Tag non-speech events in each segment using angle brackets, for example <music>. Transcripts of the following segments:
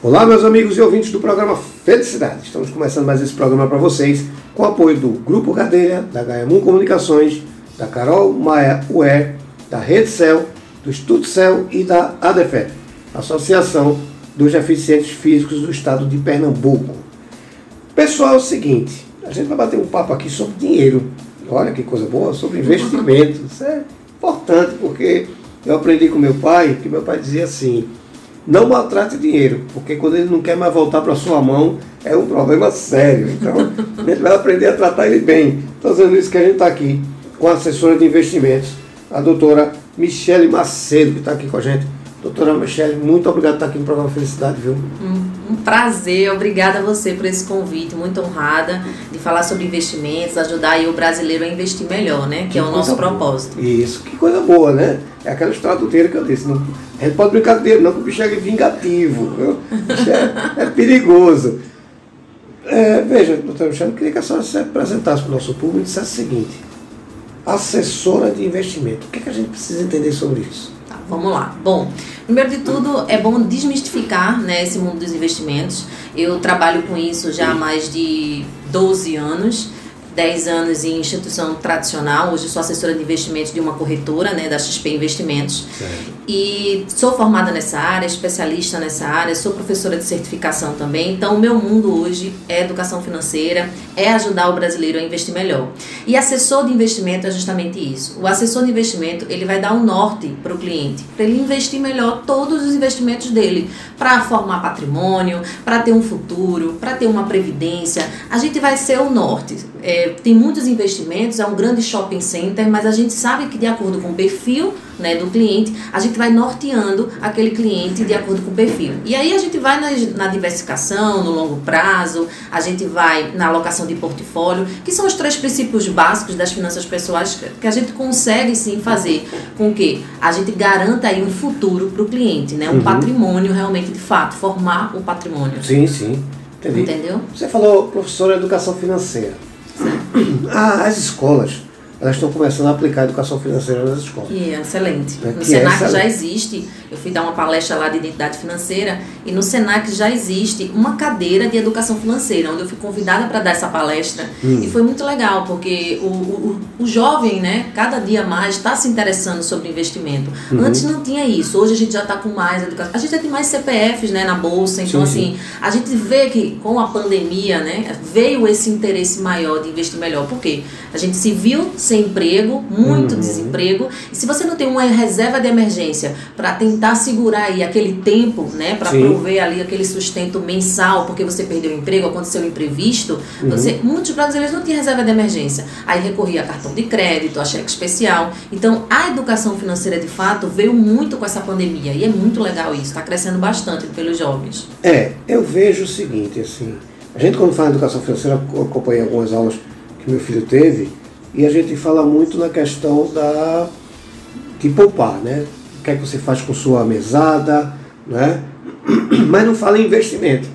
Olá, meus amigos e ouvintes do programa Felicidade. Estamos começando mais esse programa para vocês com o apoio do Grupo Gadelha, da Gaiamun Comunicações, da Carol Maia UER, da Rede Cel, do Estudo Cel e da ADEFET, Associação dos Deficientes Físicos do Estado de Pernambuco. Pessoal, é o seguinte, a gente vai bater um papo aqui sobre dinheiro. Olha que coisa boa, sobre investimento. Isso é importante porque eu aprendi com meu pai, que meu pai dizia assim, não maltrate dinheiro, porque quando ele não quer mais voltar para sua mão, é um problema sério. Então, a gente vai aprender a tratar ele bem. Estou dizendo isso que a gente está aqui com a assessora de investimentos, a doutora Michele Macedo, que está aqui com a gente. Doutora Michele, muito obrigado por estar aqui no programa Felicidade, viu? Um, um, prazer, obrigada a você por esse convite, muito honrada de falar sobre investimentos, ajudar o brasileiro a investir melhor, né? Que, que é o nosso boa. propósito. Isso, que coisa boa, né? É aquela história do dinheiro que eu disse. Não, a gente pode brincar com dinheiro, não, que o bicho é vingativo, viu? É, é, perigoso. É, veja, doutora Michele, eu queria que a senhora se apresentasse para o nosso público e dissesse o seguinte: assessora de investimento, o que, é que a gente precisa entender sobre isso? Vamos lá. Bom, primeiro de tudo, é bom desmistificar né, esse mundo dos investimentos. Eu trabalho com isso já há mais de 12 anos. 10 anos em instituição tradicional, hoje sou assessora de investimentos de uma corretora, né, da XP Investimentos. E sou formada nessa área, especialista nessa área, sou professora de certificação também. Então, o meu mundo hoje é educação financeira, é ajudar o brasileiro a investir melhor. E assessor de investimento é justamente isso. O assessor de investimento, ele vai dar um norte para o cliente, para ele investir melhor todos os investimentos dele, para formar patrimônio, para ter um futuro, para ter uma previdência. A gente vai ser o norte. É, tem muitos investimentos, é um grande shopping center, mas a gente sabe que de acordo com o perfil né, do cliente, a gente vai norteando aquele cliente de acordo com o perfil. E aí a gente vai na, na diversificação, no longo prazo, a gente vai na alocação de portfólio, que são os três princípios básicos das finanças pessoais que a gente consegue sim fazer com que a gente garanta aí um futuro para o cliente, né, um uhum. patrimônio realmente de fato, formar o patrimônio. Sim, sim. Entendi. Entendeu? Você falou professora de educação financeira. Ah, as escolas elas estão começando a aplicar a educação financeira nas escolas. E é excelente. É, no Senac é já existe, eu fui dar uma palestra lá de identidade financeira, e no Senac já existe uma cadeira de educação financeira, onde eu fui convidada para dar essa palestra. Hum. E foi muito legal, porque o, o, o jovem, né, cada dia mais está se interessando sobre investimento. Uhum. Antes não tinha isso, hoje a gente já está com mais educação. A gente já tem mais CPFs né, na bolsa, então sim, assim, sim. a gente vê que com a pandemia, né, veio esse interesse maior de investir melhor. Por quê? A gente se viu sem emprego, muito uhum. desemprego. E se você não tem uma reserva de emergência para tentar segurar aí aquele tempo, né, para prover ali aquele sustento mensal, porque você perdeu o emprego, aconteceu um imprevisto, uhum. você, muitos brasileiros não tinham reserva de emergência. Aí recorria a cartão de crédito, a cheque especial. Então, a educação financeira de fato veio muito com essa pandemia e é muito legal isso, está crescendo bastante pelos jovens. É, eu vejo o seguinte, assim, a gente quando fala em educação financeira, eu acompanhei algumas aulas que meu filho teve, e a gente fala muito na questão da de poupar, né? O que é que você faz com sua mesada, né? <clears throat> Mas não fala em investimento.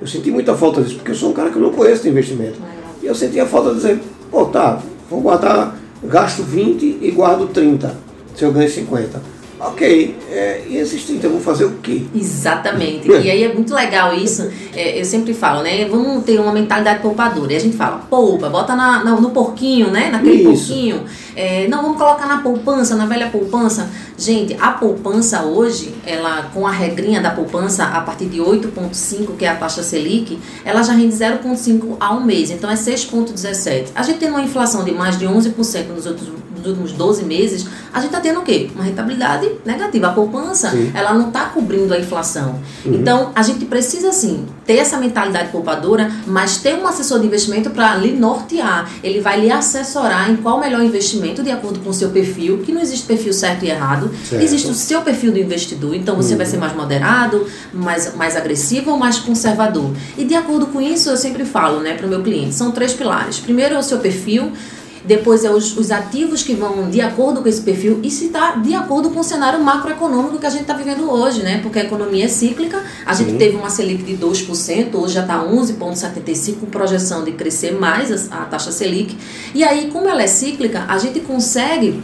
Eu senti muita falta disso, porque eu sou um cara que não conheço de investimento. E eu senti a falta de dizer, pô, tá, vou guardar, gasto 20 e guardo 30, se eu ganho 50 ok, é, e esses 30 vão fazer o quê? Exatamente. e aí é muito legal isso. É, eu sempre falo, né? Vamos ter uma mentalidade poupadora. E a gente fala, poupa, bota na, na no porquinho, né? Naquele isso. porquinho. É, não, vamos colocar na poupança, na velha poupança. Gente, a poupança hoje, ela com a regrinha da poupança, a partir de 8,5, que é a taxa Selic, ela já rende 0,5 ao mês. Então é 6,17. A gente tem uma inflação de mais de 11% nos outros nos últimos 12 meses, a gente está tendo o quê? Uma rentabilidade negativa. A poupança, sim. ela não está cobrindo a inflação. Uhum. Então, a gente precisa, sim, ter essa mentalidade poupadora, mas ter um assessor de investimento para lhe nortear. Ele vai lhe assessorar em qual o melhor investimento de acordo com o seu perfil, que não existe perfil certo e errado. Certo. Existe o seu perfil do investidor. Então, você uhum. vai ser mais moderado, mais, mais agressivo ou mais conservador. E de acordo com isso, eu sempre falo né, para o meu cliente, são três pilares. Primeiro é o seu perfil, depois é os, os ativos que vão de acordo com esse perfil e se está de acordo com o cenário macroeconômico que a gente está vivendo hoje, né? Porque a economia é cíclica, a gente Sim. teve uma Selic de 2%, hoje já está 11,75%, com projeção de crescer mais a, a taxa Selic. E aí, como ela é cíclica, a gente consegue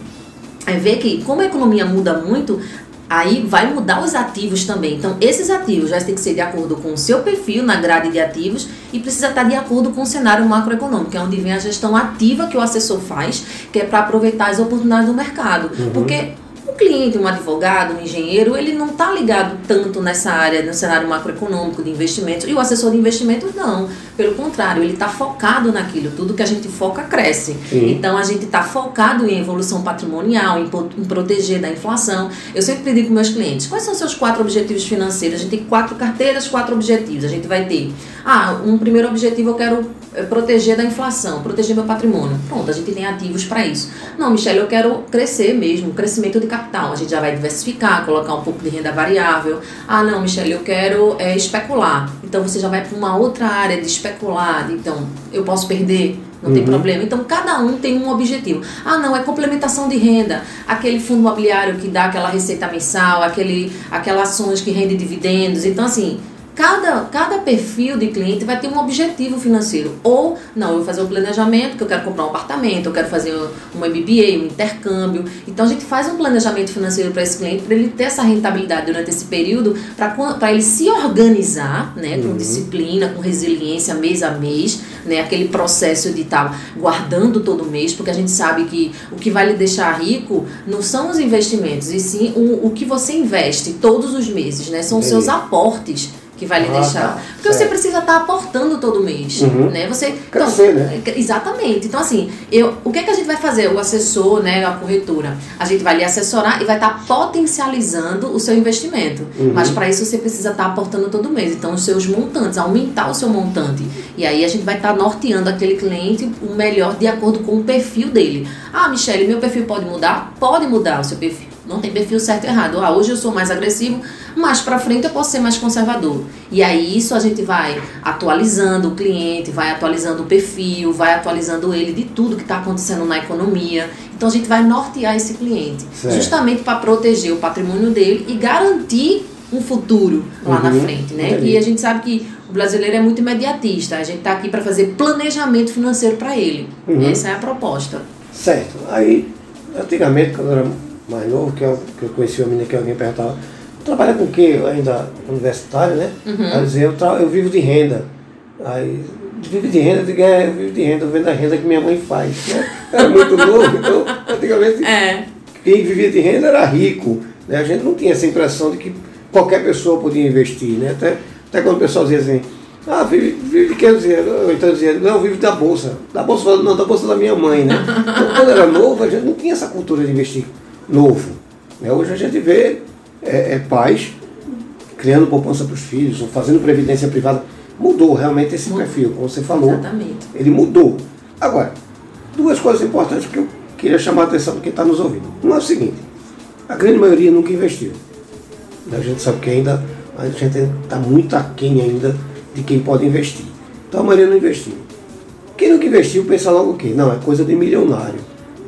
é, ver que, como a economia muda muito, Aí vai mudar os ativos também. Então, esses ativos vai ter que ser de acordo com o seu perfil na grade de ativos e precisa estar de acordo com o cenário macroeconômico, que é onde vem a gestão ativa que o assessor faz, que é para aproveitar as oportunidades do mercado. Uhum. Porque o cliente, um advogado, um engenheiro, ele não está ligado tanto nessa área, no cenário macroeconômico de investimentos, e o assessor de investimentos não. Pelo contrário, ele está focado naquilo. Tudo que a gente foca cresce. Sim. Então a gente está focado em evolução patrimonial, em, em, proteger da inflação. Eu sempre digo com meus clientes: quais são os seus quatro objetivos financeiros? A gente tem quatro carteiras, quatro objetivos. A gente vai ter, ah, um primeiro objetivo eu quero eh, proteger da inflação, proteger meu patrimônio. Pronto, a gente tem ativos para isso. Não, Michelle, eu quero crescer mesmo, crescimento de capital. A gente já vai diversificar, colocar um pouco de renda variável. Ah, não, Michelle, eu quero é, especular. Então você já vai para uma outra área de especular. Então, eu posso perder não uhum. tem problema. Então, cada um tem um objetivo. Ah, não, é complementação de renda. Aquele fundo imobiliário que dá aquela receita mensal, aquele, aquelas ações que rendem dividendos. Então, assim, Cada, cada perfil de cliente vai ter um objetivo financeiro. Ou, não, eu vou fazer um planejamento, que eu quero comprar um apartamento, eu quero fazer um MBA, um intercâmbio. Então, a gente faz um planejamento financeiro para esse cliente, para ele ter essa rentabilidade durante esse período, para ele se organizar, né, com uhum. disciplina, com resiliência, mês a mês, né, aquele processo de estar tá guardando todo mês, porque a gente sabe que o que vai lhe deixar rico não são os investimentos, e sim o, o que você investe todos os meses, né, são os seus aportes que vai lhe ah, deixar. Tá. Porque certo. você precisa estar tá aportando todo mês, uhum. né? Você Crescer, então, né? Exatamente. Então assim, eu, o que é que a gente vai fazer? O assessor, né, a corretora, a gente vai lhe assessorar e vai estar tá potencializando o seu investimento. Uhum. Mas para isso você precisa estar tá aportando todo mês. Então os seus montantes, aumentar o seu montante. E aí a gente vai estar norteando aquele cliente o melhor de acordo com o perfil dele. Ah, Michele, meu perfil pode mudar? Pode mudar o seu perfil. Não tem perfil certo e errado. Ah, hoje eu sou mais agressivo, mais para frente eu posso ser mais conservador. E aí isso a gente vai atualizando o cliente, vai atualizando o perfil, vai atualizando ele de tudo que está acontecendo na economia. Então a gente vai nortear esse cliente, certo. justamente para proteger o patrimônio dele e garantir um futuro lá uhum, na frente, né? E a gente sabe que o brasileiro é muito imediatista. A gente está aqui para fazer planejamento financeiro para ele. Uhum. Essa é a proposta. Certo. Aí, antigamente, quando era mais novo, que eu, que eu conheci uma menina que alguém perguntava, trabalha com o quê? Ainda universitário, né? Uhum. Aí dizia, eu, eu vivo de renda. Aí, vive de renda, eu digo, é, eu vivo de renda, eu vendo a renda que minha mãe faz. Né? <laughs> Era muito novo, então, antigamente, é. quem vivia de renda era rico. Né? A gente não tinha essa impressão de que qualquer pessoa podia investir, né? Até, até quando o pessoal dizia assim, ah, vive, vive de que dinheiro? Então dizia, não, vive da bolsa. Da bolsa, não, da bolsa da minha mãe, né? Então, quando era novo, a gente não tinha essa cultura de investir novo. Né? Hoje a gente vê é, é, pais criando poupança para os filhos, fazendo previdência privada. Mudou realmente esse mudou. perfil, como você falou. Exatamente. Ele mudou. Agora, duas coisas importantes que eu queria chamar a atenção de quem está nos ouvindo. Uma é o seguinte, a grande maioria nunca investiu. A gente sabe que ainda a gente está muito aquém ainda de quem pode investir. Então a maioria não investiu. Quem nunca investiu pensa logo o quê? Não, é coisa de milionário.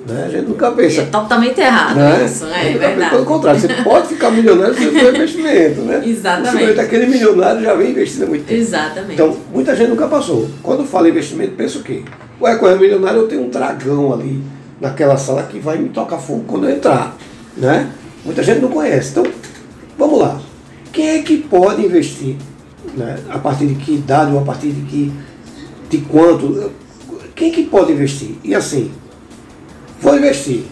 Né? A gente nunca pensa. É totalmente errado né? isso, é, é verdade. Pelo contrário, você pode ficar milionário se for investimento, né? <laughs> Exatamente. aquele milionário já vem investindo há muito tempo. Exatamente. Então, muita gente nunca passou. Quando fala investimento, pensa o quê? Ué, quando é milionário, eu tenho um dragão ali naquela sala que vai me tocar fogo quando eu entrar. Né? Muita gente não conhece. Então, vamos lá. Quem é que pode investir? Né? A partir de que idade ou a partir de que de quanto? Quem é que pode investir? E assim, Vou investir.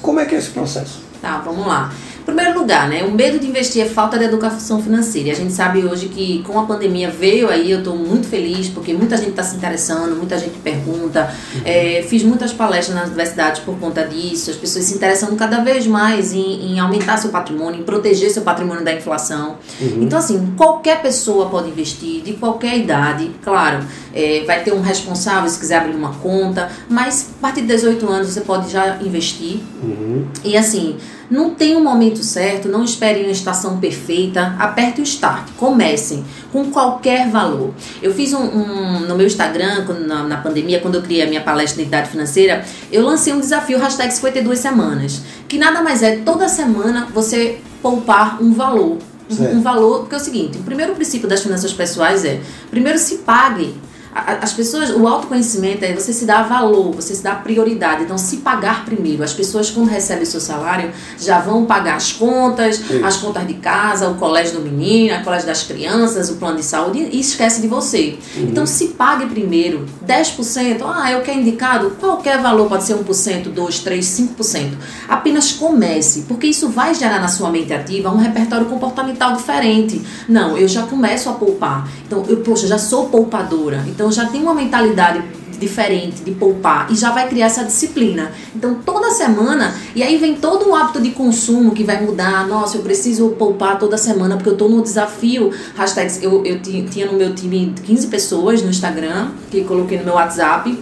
Como é que é esse processo? Tá, vamos lá primeiro lugar, né, o medo de investir é falta de educação financeira. E a gente sabe hoje que com a pandemia veio aí, eu estou muito feliz porque muita gente está se interessando, muita gente pergunta. Uhum. É, fiz muitas palestras nas universidades por conta disso, as pessoas se interessando cada vez mais em, em aumentar seu patrimônio, em proteger seu patrimônio da inflação. Uhum. Então, assim, qualquer pessoa pode investir, de qualquer idade, claro, é, vai ter um responsável se quiser abrir uma conta, mas a partir de 18 anos você pode já investir. Uhum. E assim, não tem um momento certo, não esperem uma estação perfeita, aperte o start, comecem com qualquer valor. Eu fiz um, um no meu Instagram, na, na, pandemia, quando eu criei a minha palestra de identidade financeira, eu lancei um desafio, hashtag 52 semanas, que nada mais é, toda semana você poupar um valor. Um, um valor, porque é o seguinte, o primeiro princípio das finanças pessoais é, primeiro se pague as pessoas, o autoconhecimento é você se dá valor, você se dá prioridade. Então, se pagar primeiro, as pessoas quando recebem o seu salário já vão pagar as contas, Sim. as contas de casa, o colégio do menino, o colégio das crianças, o plano de saúde e esquece de você. Uhum. Então, se pague primeiro 10%, ah, eu quero indicado, qualquer valor pode ser 1%, 2, 3, 5%. Apenas comece, porque isso vai gerar na sua mente ativa um repertório comportamental diferente. Não, eu já começo a poupar. Então, eu, poxa, já sou poupadora. Então, já tenho uma mentalidade diferente de poupar e já vai criar essa disciplina. Então, toda semana, e aí vem todo o hábito de consumo que vai mudar. Nossa, eu preciso poupar toda semana porque eu estou no desafio. Hashtags, eu, eu tinha no meu time 15 pessoas no Instagram, que coloquei no meu WhatsApp.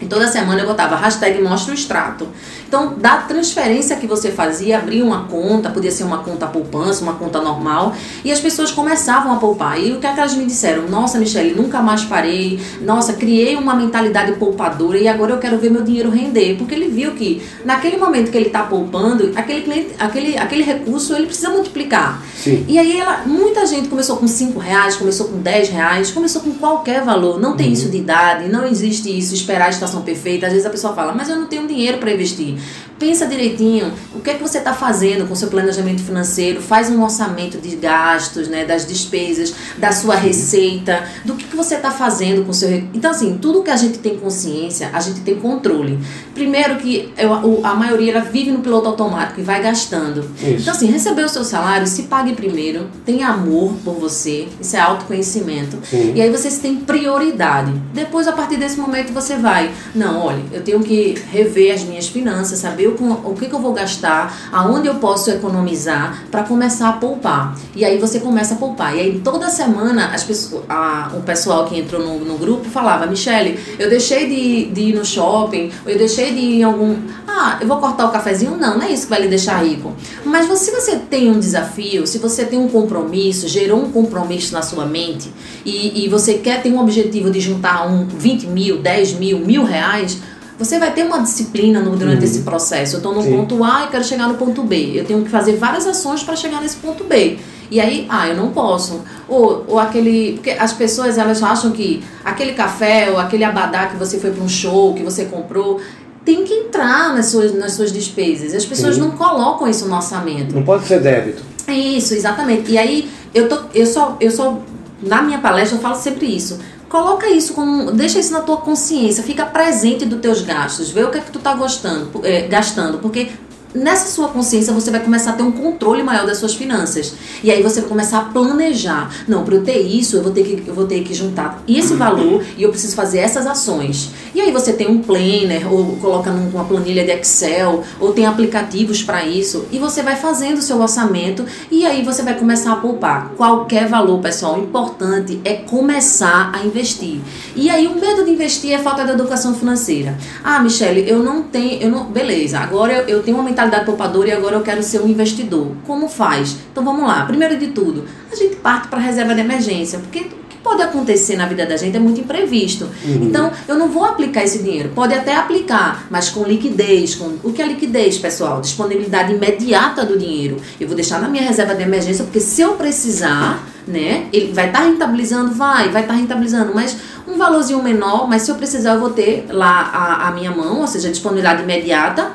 E toda semana eu botava hashtag mostra o extrato. Então, da transferência que você fazia, abria uma conta, podia ser uma conta poupança, uma conta normal, e as pessoas começavam a poupar. E o que, é que elas me disseram? Nossa, Michelle, nunca mais parei. Nossa, criei uma mentalidade poupadora e agora eu quero ver meu dinheiro render. Porque ele viu que naquele momento que ele está poupando, aquele, cliente, aquele, aquele recurso ele precisa multiplicar. Sim. E aí ela, muita gente começou com 5 reais, começou com 10 reais, começou com qualquer valor. Não tem uhum. isso de idade, não existe isso, esperar a estação perfeita. Às vezes a pessoa fala, mas eu não tenho dinheiro para investir. Pensa direitinho o que é que você está fazendo com o seu planejamento financeiro, faz um orçamento de gastos, né, das despesas, da sua receita, do que, que você está fazendo com o seu. Então, assim, tudo que a gente tem consciência, a gente tem controle. Primeiro que eu, a maioria ela vive no piloto automático e vai gastando. Isso. Então, assim, receber o seu salário, se pague primeiro, tenha amor por você, isso é autoconhecimento. Sim. E aí você tem prioridade. Depois, a partir desse momento, você vai, não, olha, eu tenho que rever as minhas finanças, saber o, o que, que eu vou gastar, aonde eu posso economizar para começar a poupar. E aí você começa a poupar. E aí toda semana as pessoas, a, o pessoal que entrou no, no grupo falava, Michele, eu deixei de, de ir no shopping, eu deixei de ir em algum. Ah, eu vou cortar o cafezinho? Não, não é isso que vai lhe deixar rico. Mas se você tem um desafio, se você tem um compromisso, gerou um compromisso na sua mente e, e você quer ter um objetivo de juntar um 20 mil, 10 mil, mil reais, você vai ter uma disciplina no, durante uhum. esse processo. Eu estou no Sim. ponto A e quero chegar no ponto B. Eu tenho que fazer várias ações para chegar nesse ponto B. E aí, ah, eu não posso. Ou, ou aquele. Porque as pessoas elas acham que aquele café ou aquele abadá que você foi para um show, que você comprou, tem que entrar nas suas, nas suas despesas. As pessoas Sim. não colocam isso no orçamento. Não pode ser débito. É isso, exatamente. E aí, eu, tô, eu, só, eu só. Na minha palestra, eu falo sempre isso. Coloca isso como. Deixa isso na tua consciência, fica presente dos teus gastos, vê o que é que tu tá gostando, é, gastando, porque nessa sua consciência você vai começar a ter um controle maior das suas finanças. E aí você vai começar a planejar. Não, para eu ter isso, eu vou ter que eu vou ter que juntar esse valor e eu preciso fazer essas ações. E aí você tem um planner ou coloca numa planilha de Excel ou tem aplicativos para isso e você vai fazendo o seu orçamento e aí você vai começar a poupar. Qualquer valor, pessoal, importante é começar a investir. E aí o medo de investir é falta de educação financeira. Ah, Michele, eu não tenho, eu não, beleza. Agora eu, eu tenho uma mentalidade poupadora e agora eu quero ser um investidor. Como faz? Então vamos lá. Primeiro de tudo, a gente parte para a reserva de emergência, porque o que pode acontecer na vida da gente é muito imprevisto. Uhum. Então, eu não vou aplicar esse dinheiro. Pode até aplicar, mas com liquidez. Com... O que é liquidez, pessoal? Disponibilidade imediata do dinheiro. Eu vou deixar na minha reserva de emergência, porque se eu precisar, né? Ele vai estar tá rentabilizando? Vai, vai estar tá rentabilizando, mas um valorzinho menor, mas se eu precisar, eu vou ter lá a, a minha mão, ou seja, disponibilidade imediata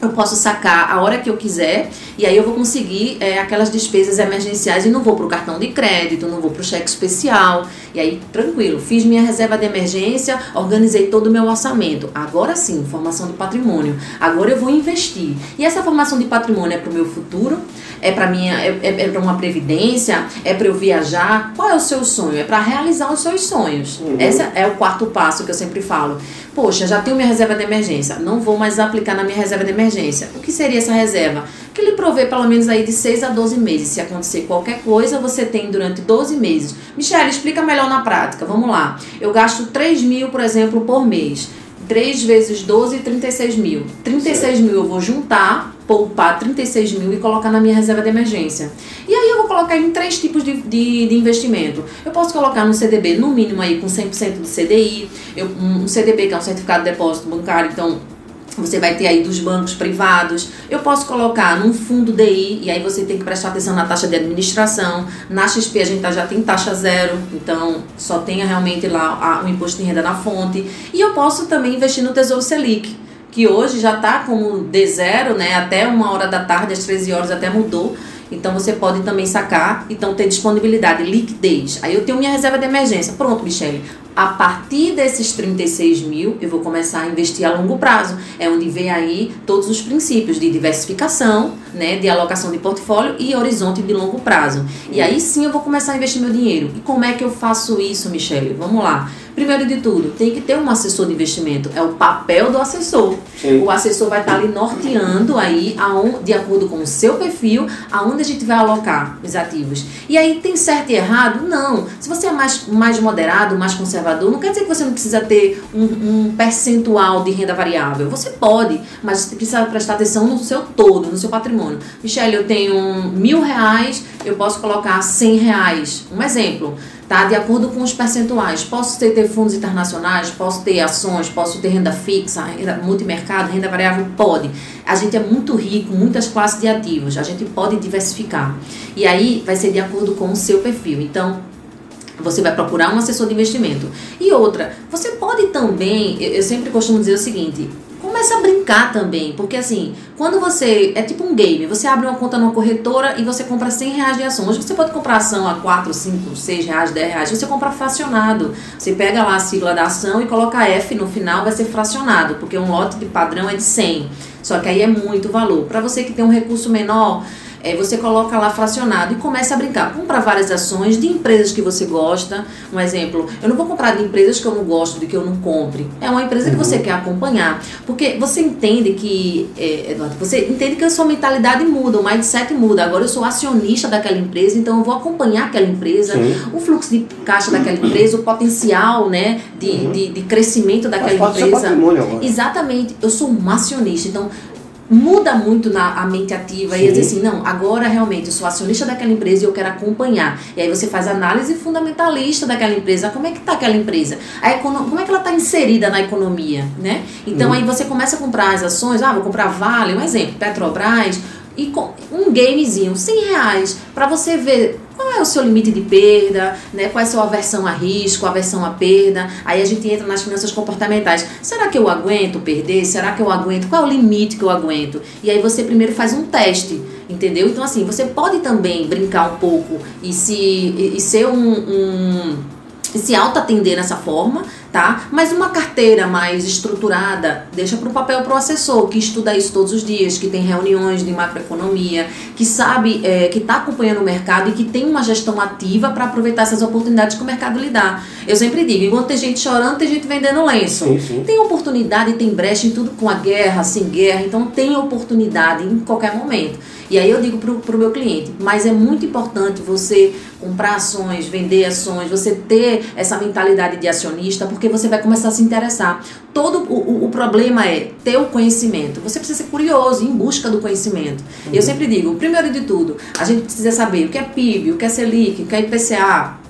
eu posso sacar a hora que eu quiser e aí eu vou conseguir é, aquelas despesas emergenciais e não vou para o cartão de crédito, não vou para o cheque especial. E aí, tranquilo, fiz minha reserva de emergência, organizei todo o meu orçamento. Agora sim, formação de patrimônio. Agora eu vou investir. E essa formação de patrimônio é para o meu futuro? É para minha é, é, é para uma previdência? É para eu viajar? Qual é o seu sonho? É para realizar os seus sonhos. Uhum. Esse é o quarto passo que eu sempre falo. Poxa, já tenho minha reserva de emergência, não vou mais aplicar na minha reserva de emergência. O que seria essa reserva? Que lhe provê pelo menos aí de 6 a 12 meses. Se acontecer qualquer coisa, você tem durante 12 meses. Michelle, explica melhor na prática. Vamos lá. Eu gasto 3 mil, por exemplo, por mês. 3 vezes 12, 36 mil. 36 certo. mil eu vou juntar, poupar 36 mil e colocar na minha reserva de emergência. E aí eu vou colocar em três tipos de, de, de investimento. Eu posso colocar no CDB, no mínimo aí com 100% do CDI, eu, um CDB que é um certificado de depósito bancário, então você vai ter aí dos bancos privados. Eu posso colocar num fundo DI, e aí você tem que prestar atenção na taxa de administração. Na XP a gente tá, já tem taxa zero, então só tenha realmente lá o imposto de renda na fonte. E eu posso também investir no Tesouro Selic, que hoje já está como D0, né? Até uma hora da tarde, às 13 horas até mudou. Então você pode também sacar, então ter disponibilidade, liquidez. Aí eu tenho minha reserva de emergência. Pronto, Michele. A partir desses 36 mil, eu vou começar a investir a longo prazo. É onde vem aí todos os princípios de diversificação, né, de alocação de portfólio e horizonte de longo prazo. E aí sim eu vou começar a investir meu dinheiro. E como é que eu faço isso, Michele? Vamos lá. Primeiro de tudo, tem que ter um assessor de investimento. É o papel do assessor. Sim. O assessor vai estar ali norteando aí, aonde, de acordo com o seu perfil, aonde a gente vai alocar os ativos. E aí tem certo e errado? Não. Se você é mais, mais moderado, mais conservador, não quer dizer que você não precisa ter um, um percentual de renda variável. Você pode, mas você precisa prestar atenção no seu todo, no seu patrimônio. Michelle, eu tenho mil reais, eu posso colocar cem reais. Um exemplo tá? De acordo com os percentuais. Posso ter, ter fundos internacionais, posso ter ações, posso ter renda fixa, renda, multimercado, renda variável? Pode. A gente é muito rico, muitas classes de ativos, a gente pode diversificar. E aí vai ser de acordo com o seu perfil. Então, você vai procurar um assessor de investimento. E outra, você pode também, eu sempre costumo dizer o seguinte, Começa a brincar também, porque assim, quando você. É tipo um game, você abre uma conta numa corretora e você compra 100 reais de ação. Hoje você pode comprar ação a 4, 5, 6 reais, 10 reais. Você compra fracionado. Você pega lá a sigla da ação e coloca F no final, vai ser fracionado, porque um lote de padrão é de 100. Só que aí é muito valor. Para você que tem um recurso menor é, você coloca lá fracionado e começa a brincar. Compra várias ações de empresas que você gosta. Um exemplo, eu não vou comprar de empresas que eu não gosto, de que eu não compre. É uma empresa uhum. que você quer acompanhar. Porque você entende que, é, Eduardo, você entende que a sua mentalidade muda, o mindset muda. Agora eu sou acionista daquela empresa, então eu vou acompanhar aquela empresa, Sim. o fluxo de caixa daquela empresa, o potencial né, de, uhum. de, de, crescimento daquela empresa. Exatamente, eu sou um acionista. Então, muda muito na a mente ativa Sim. e diz assim, não, agora realmente eu sou acionista daquela empresa e eu quero acompanhar. E aí você faz análise fundamentalista daquela empresa, como é que está aquela empresa? A econo, como é que ela está inserida na economia, né? Então hum. aí você começa a comprar as ações, ah, vou comprar Vale, um exemplo, Petrobras, e com um gamezinho, 100 reais, para você ver qual é o seu limite de perda, né? qual é a sua aversão a risco, aversão a perda. Aí a gente entra nas finanças comportamentais. Será que eu aguento perder? Será que eu aguento? Qual é o limite que eu aguento? E aí você primeiro faz um teste, entendeu? Então, assim, você pode também brincar um pouco e, se, e, e ser um, um se auto-atender nessa forma, tá? Mas uma carteira mais estruturada, deixa para o papel para o assessor, que estuda isso todos os dias, que tem reuniões de macroeconomia, que sabe, é, que está acompanhando o mercado e que tem uma gestão ativa para aproveitar essas oportunidades que o mercado lhe dá. Eu sempre digo, enquanto tem gente chorando, tem gente vendendo lenço. Sim, sim. Tem oportunidade, tem brecha em tudo com a guerra, sem guerra, então tem oportunidade em qualquer momento. E aí eu digo para o meu cliente, mas é muito importante você comprar ações, vender ações, você ter essa mentalidade de acionista, porque você vai começar a se interessar. Todo o, o, o problema é ter o conhecimento. Você precisa ser curioso, em busca do conhecimento. Uhum. Eu sempre digo, primeiro de tudo, a gente precisa saber o que é PIB, o que é Selic, o que é IPCA,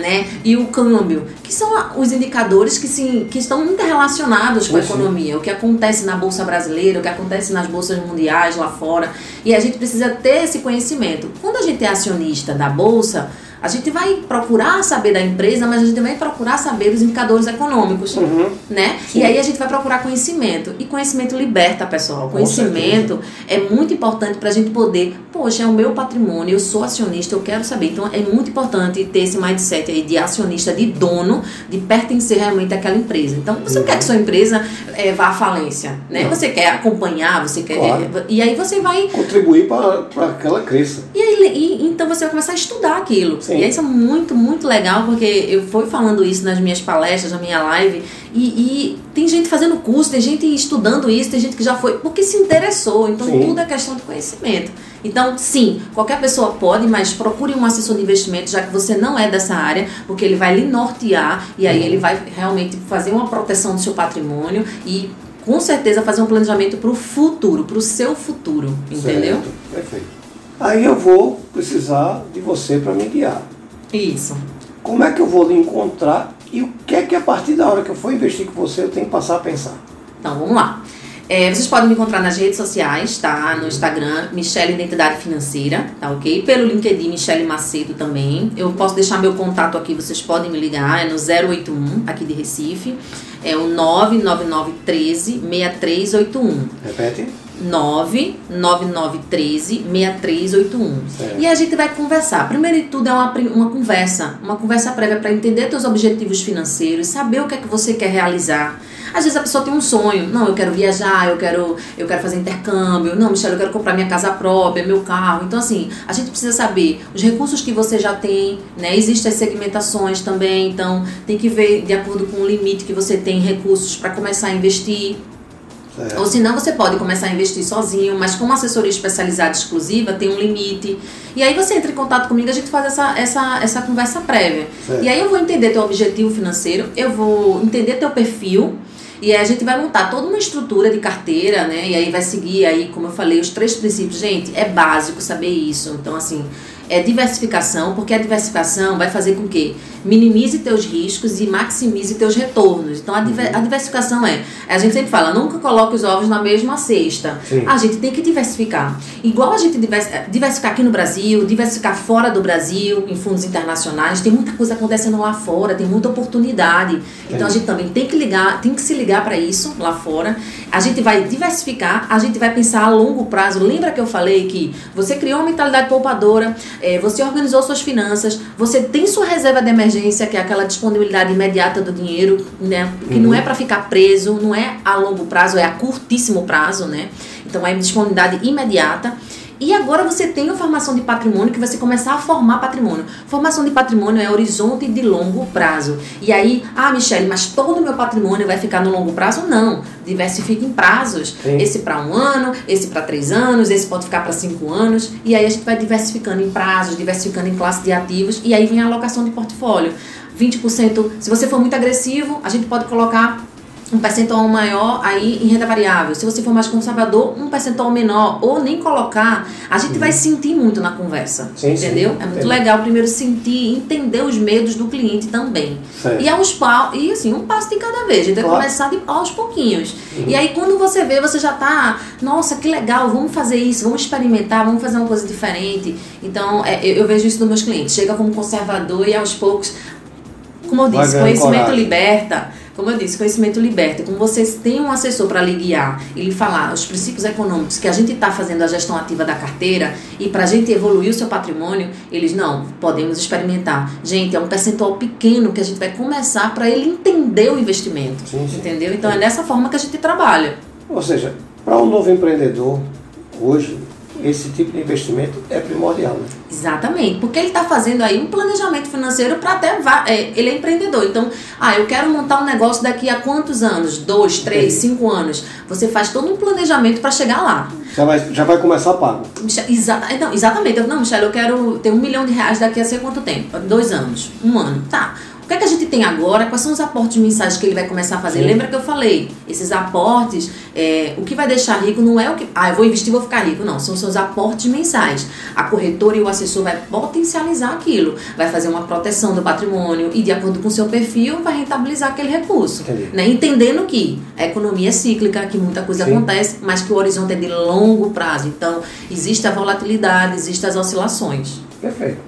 né? E o câmbio, que são os indicadores que, sim, que estão interrelacionados com a economia, o que acontece na bolsa brasileira, o que acontece nas bolsas mundiais lá fora, e a gente precisa ter esse conhecimento. Quando a gente é acionista da bolsa, a gente vai procurar saber da empresa, mas a gente também vai procurar saber dos indicadores econômicos, uhum. né? Sim. E aí a gente vai procurar conhecimento. E conhecimento liberta, pessoal. Conhecimento é muito importante para a gente poder, poxa, é o meu patrimônio, eu sou acionista, eu quero saber. Então é muito importante ter esse mindset aí de acionista, de dono, de pertencer realmente àquela empresa. Então você uhum. não quer que sua empresa é, vá à falência, né? Não. Você quer acompanhar, você quer. Claro. E aí você vai. Contribuir para que ela cresça. E aí, e, então você vai começar a estudar aquilo. Sim. E isso é muito, muito legal, porque eu fui falando isso nas minhas palestras, na minha live, e, e, tem gente fazendo curso, tem gente estudando isso, tem gente que já foi, porque se interessou. Então, sim. tudo é questão de conhecimento. Então, sim, qualquer pessoa pode, mas procure um assessor de investimento, já que você não é dessa área, porque ele vai lhe nortear e aí ele vai realmente fazer uma proteção do seu patrimônio e com certeza fazer um planejamento para o futuro, para o seu futuro, entendeu? Certo. Perfeito. Aí eu vou precisar de você para me guiar. Isso. Como é que eu vou lhe encontrar e o que é que a partir da hora que eu for investir com você eu tenho que passar a pensar? Então vamos lá. É, vocês podem me encontrar nas redes sociais, tá? No Instagram, Michelle Identidade Financeira, tá ok? Pelo LinkedIn, Michelle Macedo também. Eu posso deixar meu contato aqui, vocês podem me ligar, é no 081, aqui de Recife. É o 99913 6381. Repete. 99913 6381. E a gente vai conversar. Primeiro de tudo é uma, uma conversa, uma conversa prévia para entender seus objetivos financeiros, saber o que é que você quer realizar. Às vezes a pessoa tem um sonho, não, eu quero viajar, eu quero, eu quero fazer intercâmbio, não, Michelle, eu quero comprar minha casa própria, meu carro. Então, assim, a gente precisa saber os recursos que você já tem, né? Existem as segmentações também, então tem que ver de acordo com o limite que você tem recursos para começar a investir. Ou senão você pode começar a investir sozinho, mas com uma assessoria especializada exclusiva tem um limite. E aí você entra em contato comigo, a gente faz essa, essa, essa conversa prévia. Certo. E aí eu vou entender teu objetivo financeiro, eu vou entender teu perfil. E aí a gente vai montar toda uma estrutura de carteira, né? E aí vai seguir aí, como eu falei, os três princípios. Gente, é básico saber isso. Então, assim, é diversificação, porque a diversificação vai fazer com que minimize teus riscos e maximize teus retornos. Então a, diver, a diversificação é, a gente sempre fala, nunca coloque os ovos na mesma cesta. Sim. A gente tem que diversificar. Igual a gente diversificar aqui no Brasil, diversificar fora do Brasil, em fundos internacionais, tem muita coisa acontecendo lá fora, tem muita oportunidade. Então a gente também tem que ligar, tem que se ligar para isso lá fora. A gente vai diversificar, a gente vai pensar a longo prazo. Lembra que eu falei que você criou uma mentalidade poupadora, é, você organizou suas finanças, você tem sua reserva de emergência, que é aquela disponibilidade imediata do dinheiro, né? Que uhum. não é para ficar preso, não é a longo prazo, é a curtíssimo prazo, né? Então é disponibilidade imediata. E agora você tem a formação de patrimônio que você começar a formar patrimônio. Formação de patrimônio é horizonte de longo prazo. E aí, ah, Michelle, mas todo o meu patrimônio vai ficar no longo prazo? Não. Diversifica em prazos. Sim. Esse para um ano, esse para três anos, esse pode ficar para cinco anos. E aí a gente vai diversificando em prazos, diversificando em classe de ativos. E aí vem a alocação de portfólio. 20%, se você for muito agressivo, a gente pode colocar um percentual maior aí em renda variável. Se você for mais conservador, um percentual menor ou nem colocar, a gente uhum. vai sentir muito na conversa, sim, entendeu? Sim, é muito legal primeiro sentir, entender os medos do cliente também. Certo. E aos pau, e assim, um passo de cada vez, a gente claro. vai começar de, aos pouquinhos. Uhum. E aí quando você vê, você já tá, nossa, que legal, vamos fazer isso, vamos experimentar, vamos fazer uma coisa diferente. Então, é, eu, eu vejo isso nos meus clientes, chega como conservador e aos poucos, como eu disse, conhecimento coragem. liberta como eu disse, conhecimento liberta. Como vocês têm um assessor para lhe guiar e lhe falar os princípios econômicos que a gente está fazendo a gestão ativa da carteira e para a gente evoluir o seu patrimônio, eles não, podemos experimentar. Gente, é um percentual pequeno que a gente vai começar para ele entender o investimento. Sim, sim. Entendeu? Então é dessa forma que a gente trabalha. Ou seja, para um novo empreendedor, hoje, esse tipo de investimento é primordial. Né? Exatamente, porque ele está fazendo aí um planejamento financeiro para até. É, ele é empreendedor. Então, ah, eu quero montar um negócio daqui a quantos anos? Dois, três, Entendi. cinco anos. Você faz todo um planejamento para chegar lá. Já vai, já vai começar pago. Exa então, exatamente. Não, Michelle, eu quero ter um milhão de reais daqui a sei quanto tempo? Dois anos, um ano. Tá. O que, é que a gente tem agora? Quais são os aportes mensais que ele vai começar a fazer? Sim. Lembra que eu falei? Esses aportes, é, o que vai deixar rico não é o que. Ah, eu vou investir e vou ficar rico. Não, são seus aportes mensais. A corretora e o assessor vai potencializar aquilo, vai fazer uma proteção do patrimônio e, de acordo com o seu perfil, vai rentabilizar aquele recurso. Né? Entendendo que a economia é cíclica, que muita coisa Sim. acontece, mas que o horizonte é de longo prazo. Então, existe a volatilidade, existem as oscilações. Perfeito.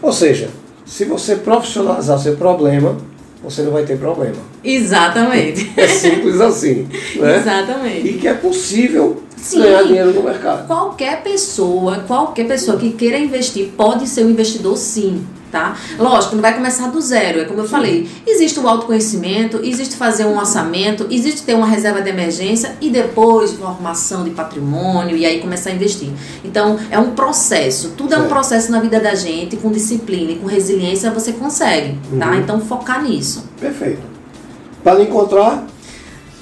Ou seja, se você profissionalizar seu problema, você não vai ter problema. Exatamente. É simples assim. <laughs> Né? Exatamente. E que é possível Sim, ganhar dinheiro no mercado. Qualquer pessoa, qualquer pessoa que queira investir pode ser um investidor sim tá? Lógico, não vai começar do zero, é como eu falei. Existe o autoconhecimento, existe fazer um orçamento, existe ter uma reserva de emergência e depois formação de patrimônio e aí começar a investir. Então, é um processo, tudo certo. é um processo na vida da gente, com disciplina e com resiliência você consegue, tá? Uhum. Então, focar nisso. Perfeito. Para encontrar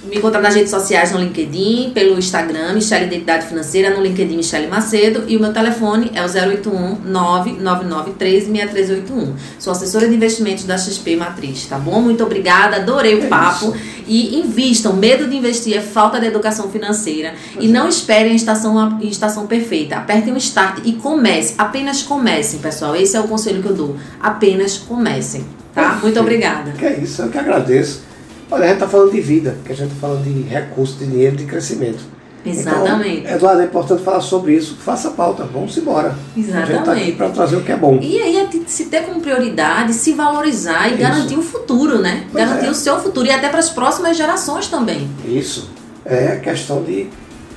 me encontrar nas redes sociais no LinkedIn, pelo Instagram, Michelle Identidade Financeira, no LinkedIn Michelle Macedo e o meu telefone é o 081 99993 6381. Sou assessora de investimentos da XP Matriz, tá bom? Muito obrigada, adorei o é papo isso. e invistam. Medo de investir é falta de educação financeira e é. não esperem a estação, a estação perfeita. Apertem o start e comece, apenas comecem, pessoal. Esse é o conselho que eu dou. Apenas comecem, tá? Muito obrigada. Que é isso, eu que agradeço. Olha, a gente está falando de vida, que a gente está falando de recursos, de dinheiro, de crescimento. Exatamente. Então, Eduardo, é importante falar sobre isso. Faça pauta, vamos embora. Exatamente. A gente está aqui para trazer o que é bom. E aí é se ter como prioridade, se valorizar e isso. garantir o futuro, né? Pois garantir é. o seu futuro e até para as próximas gerações também. Isso. É questão de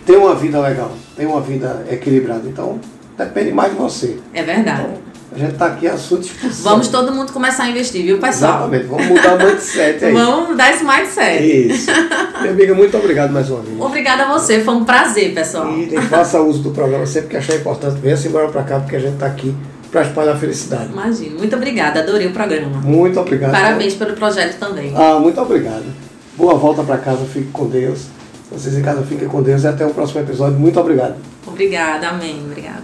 ter uma vida legal, ter uma vida equilibrada. Então, depende mais de você. É verdade. Então, a gente está aqui à sua disposição. Vamos todo mundo começar a investir, viu, pessoal? Exatamente, vamos mudar o mindset aí. vamos mudar esse mindset. Isso. Minha amiga, muito obrigado mais uma vez. Obrigada a você, foi um prazer, pessoal. E faça uso do programa sempre que achar importante. Venha-se embora para cá, porque a gente está aqui para espalhar a felicidade. Imagina. Muito obrigada, adorei o programa. Muito obrigado. Parabéns pelo projeto também. Ah, muito obrigado. Boa volta para casa, fique com Deus. Vocês em casa fiquem com Deus e até o próximo episódio. Muito obrigado. Obrigada, amém. Obrigada.